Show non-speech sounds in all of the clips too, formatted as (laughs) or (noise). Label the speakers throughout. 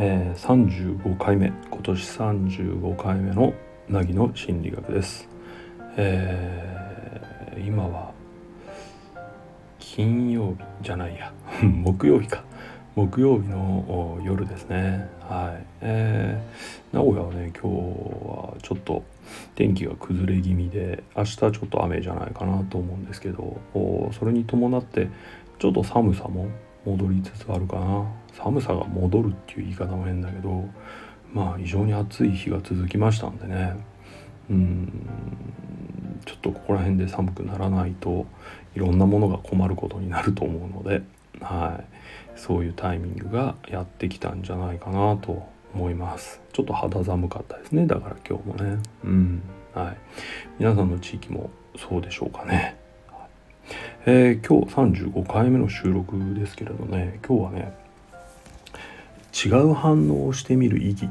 Speaker 1: えー、35回目今年35回目の凪の心理学です、えー、今は金曜日じゃないや。(laughs) 木曜日か。木曜日の夜ですね。はい、えー、名古屋はね今日はちょっと天気が崩れ気味で明日ちょっと雨じゃないかなと思うんですけどそれに伴ってちょっと寒さも戻りつつあるかな。寒さが戻るっていう言い方も変だけどまあ非常に暑い日が続きましたんでね。うん。ちょっとここら辺で寒くならないといろんなものが困ることになると思うので、はい、そういうタイミングがやってきたんじゃないかなと思います。ちょっと肌寒かったですね。だから今日もね。うん。はい。皆さんの地域もそうでしょうかね。えー、今日35回目の収録ですけれどね今日はね違う反応をしてみる意義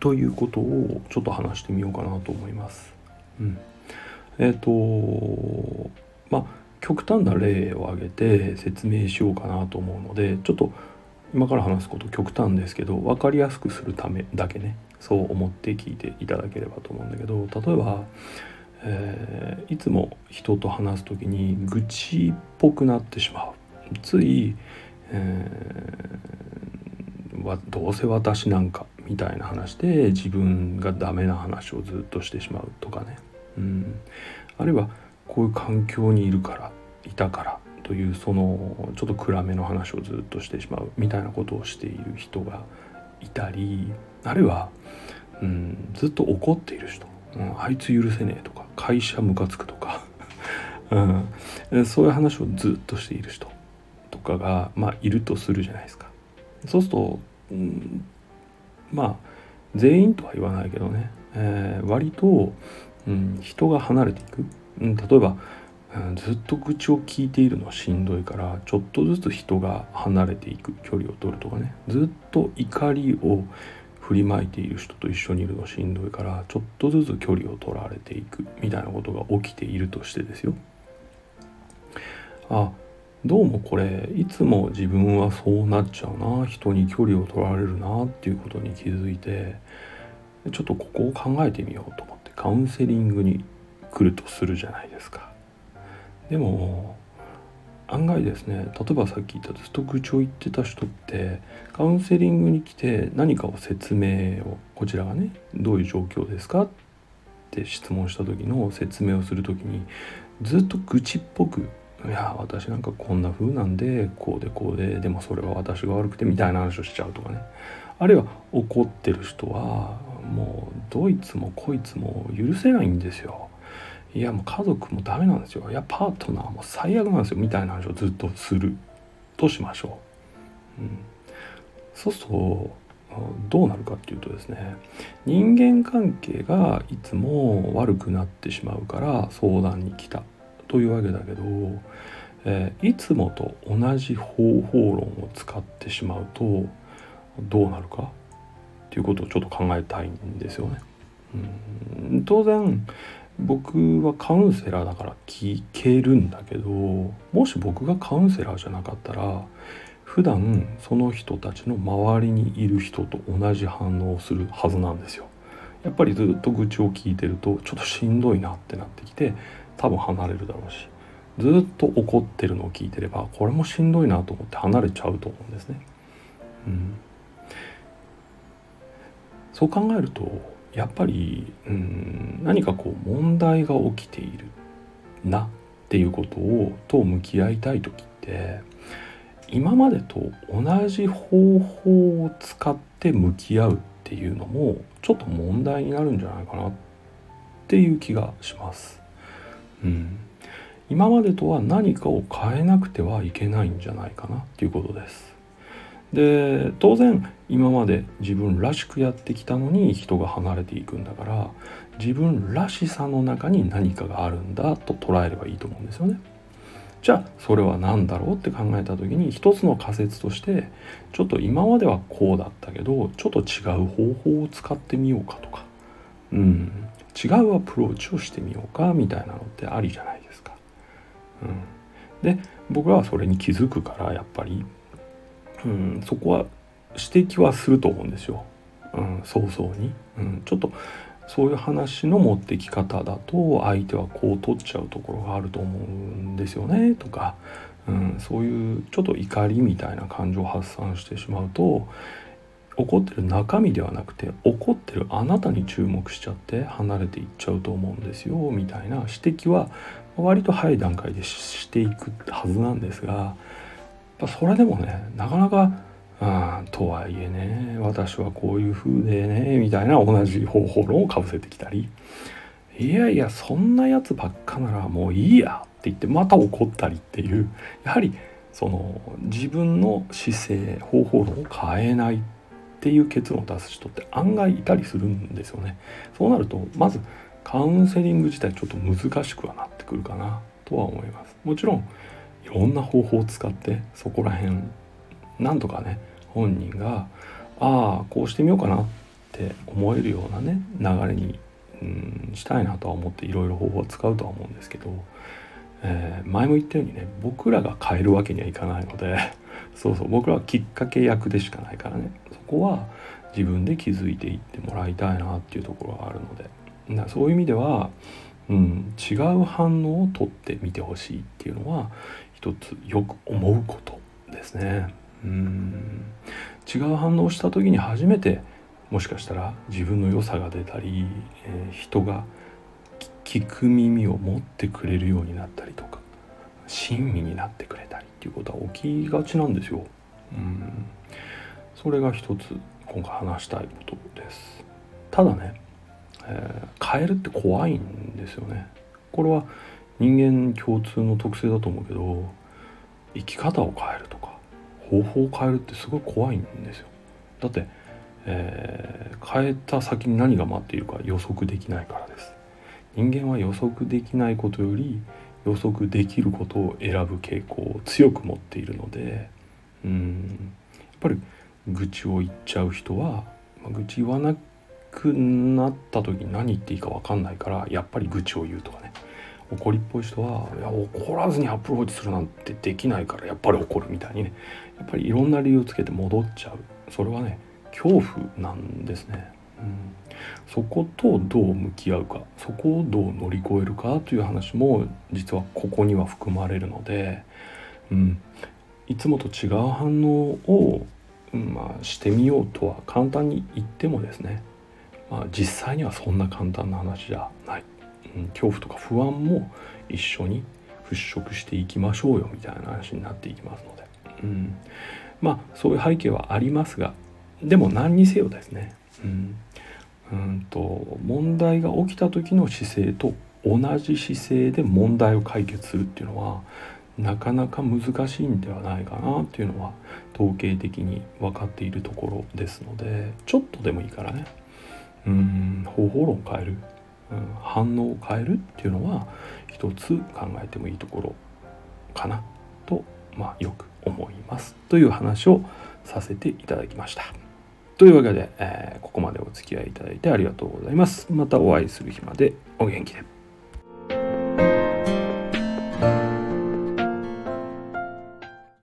Speaker 1: ということをちょっと話してみようかなと思います。うん、えっ、ー、とまあ極端な例を挙げて説明しようかなと思うのでちょっと今から話すこと極端ですけど分かりやすくするためだけねそう思って聞いていただければと思うんだけど例えば、えー、いつも人と話す時に愚痴っぽくなってしまう。つい、えー、どうせ私なんかみたいな話で自分がダメな話をずっとしてしまうとかね、うん、あるいはこういう環境にいるからいたからというそのちょっと暗めの話をずっとしてしまうみたいなことをしている人がいたりあるいは、うん、ずっと怒っている人、うん、あいつ許せねえとか会社ムカつくとか、(laughs) うん、そういう話をずっとしている人とかが、まあ、いるとするじゃないですか。そうすると、うん、まあ全員とは言わないけどね、えー、割と、うん、人が離れていく、うん、例えば、うん、ずっと愚痴を聞いているのはしんどいからちょっとずつ人が離れていく距離を取るとかね。ずっと怒りを振りまいている人と一緒にいるのしんどいからちょっとずつ距離を取られていくみたいなことが起きているとしてですよ。あどうもこれいつも自分はそうなっちゃうな人に距離を取られるなっていうことに気づいてちょっとここを考えてみようと思ってカウンセリングに来るとするじゃないですか。でも案外ですね例えばさっき言ったずっと愚痴を言ってた人ってカウンセリングに来て何かを説明をこちらがねどういう状況ですかって質問した時の説明をする時にずっと愚痴っぽくいや私なんかこんな風なんでこうでこうででもそれは私が悪くてみたいな話をしちゃうとかね。あるいは怒ってる人はもうどいつもこいつも許せないんですよ。いやもう家族もダメなんですよ。いやパートナーも最悪なんですよ。みたいな話をずっとする。としましょう、うん、そうするとどうなるかっていうとですね。人間関係がいつも悪くなってしまうから相談に来たというわけだけど、えー、いつもと同じ方法論を使ってしまうとどうなるかっていうことをちょっと考えたいんですよね。うん、当然僕はカウンセラーだから聞けるんだけどもし僕がカウンセラーじゃなかったら普段その人たちの周りにいる人と同じ反応をするはずなんですよ。やっぱりずっと愚痴を聞いてるとちょっとしんどいなってなってきて多分離れるだろうしずっと怒ってるのを聞いてればこれもしんどいなと思って離れちゃうと思うんですね。うん、そう考えるとやっぱり、うん、何かこう問題が起きているなっていうことをと向き合いたい時って今までと同じ方法を使って向き合うっていうのもちょっと問題になるんじゃないかなっていう気がします。うん、今までとは何かを変えなくてはいけないんじゃないかなっていうことです。で当然今まで自分らしくやってきたのに人が離れていくんだから自分らしさの中に何かがあるんだと捉えればいいと思うんですよね。じゃあそれは何だろうって考えた時に一つの仮説としてちょっと今まではこうだったけどちょっと違う方法を使ってみようかとか、うん、違うアプローチをしてみようかみたいなのってありじゃないですか。うん、で僕はそれに気づくからやっぱり、うん、そこは指摘はすると思うんですよ、うん、早々に、うん、ちょっとそういう話の持ってき方だと相手はこう取っちゃうところがあると思うんですよねとか、うん、そういうちょっと怒りみたいな感情を発散してしまうと怒ってる中身ではなくて怒ってるあなたに注目しちゃって離れていっちゃうと思うんですよみたいな指摘は割と早い段階でしていくはずなんですがそれでもねなかなかうんとはいえね私はこういう風でねみたいな同じ方法論をかぶせてきたりいやいやそんなやつばっかならもういいやって言ってまた怒ったりっていうやはりその自分の姿勢方法論を変えないっていう結論を出す人って案外いたりするんですよね。そうなるとまずカウンセリング自体ちょっと難しくはなってくるかなとは思います。もちろんいろんな方法を使ってそこら辺なんとかね本人がああこうしてみようかなって思えるようなね流れに、うん、したいなとは思っていろいろ方法を使うとは思うんですけど、えー、前も言ったようにね僕らが変えるわけにはいかないので (laughs) そうそう僕らはきっかけ役でしかないからねそこは自分で気づいていってもらいたいなっていうところがあるのでだそういう意味では、うん、違う反応をとってみてほしいっていうのは一つよく思うことですね。うん違う反応をした時に初めてもしかしたら自分の良さが出たり、えー、人が聞く耳を持ってくれるようになったりとか親身になってくれたりっていうことは起きがちなんですよ。うんそれが一つ今回話したいことです。ただね、えー、変えるって怖いんですよね。これは人間共通の特性だと思うけど生き方を変えるとか方法を変えるってすごい怖いんですよ。だって、えー、変えた先に何が待っているか予測できないからです。人間は予測できないことより予測できることを選ぶ傾向を強く持っているのでうんやっぱり愚痴を言っちゃう人は、まあ、愚痴言わなくなった時に何言っていいか分かんないからやっぱり愚痴を言うとかね怒りっぽい人はいや怒らずにアプローチするなんてできないからやっぱり怒るみたいにね。やっぱりいろんな理由をつけて戻っちゃう。それはね恐怖なんですね。うん。そことどう向き合うかそこをどう乗り越えるかという話も実はここには含まれるので、うん、いつもと違う反応を、まあ、してみようとは簡単に言ってもですね、まあ、実際にはそんな簡単な話じゃない、恐怖とか不安も一緒に払拭していきましょうよみたいな話になっていきますので、うん、まあそういう背景はありますがでも何にせよですね、うん、うんと問題が起きた時の姿勢と同じ姿勢で問題を解決するっていうのはなかなか難しいんではないかなっていうのは統計的に分かっているところですのでちょっとでもいいからね。うん。方法論変える、うん、反応を変えるっていうのは一つ考えてもいいところかなと、まあ、よく思いますという話をさせていただきました。というわけで、えー、ここまでお付き合いいただいてありがとうございます。またお会いする日までお元気で。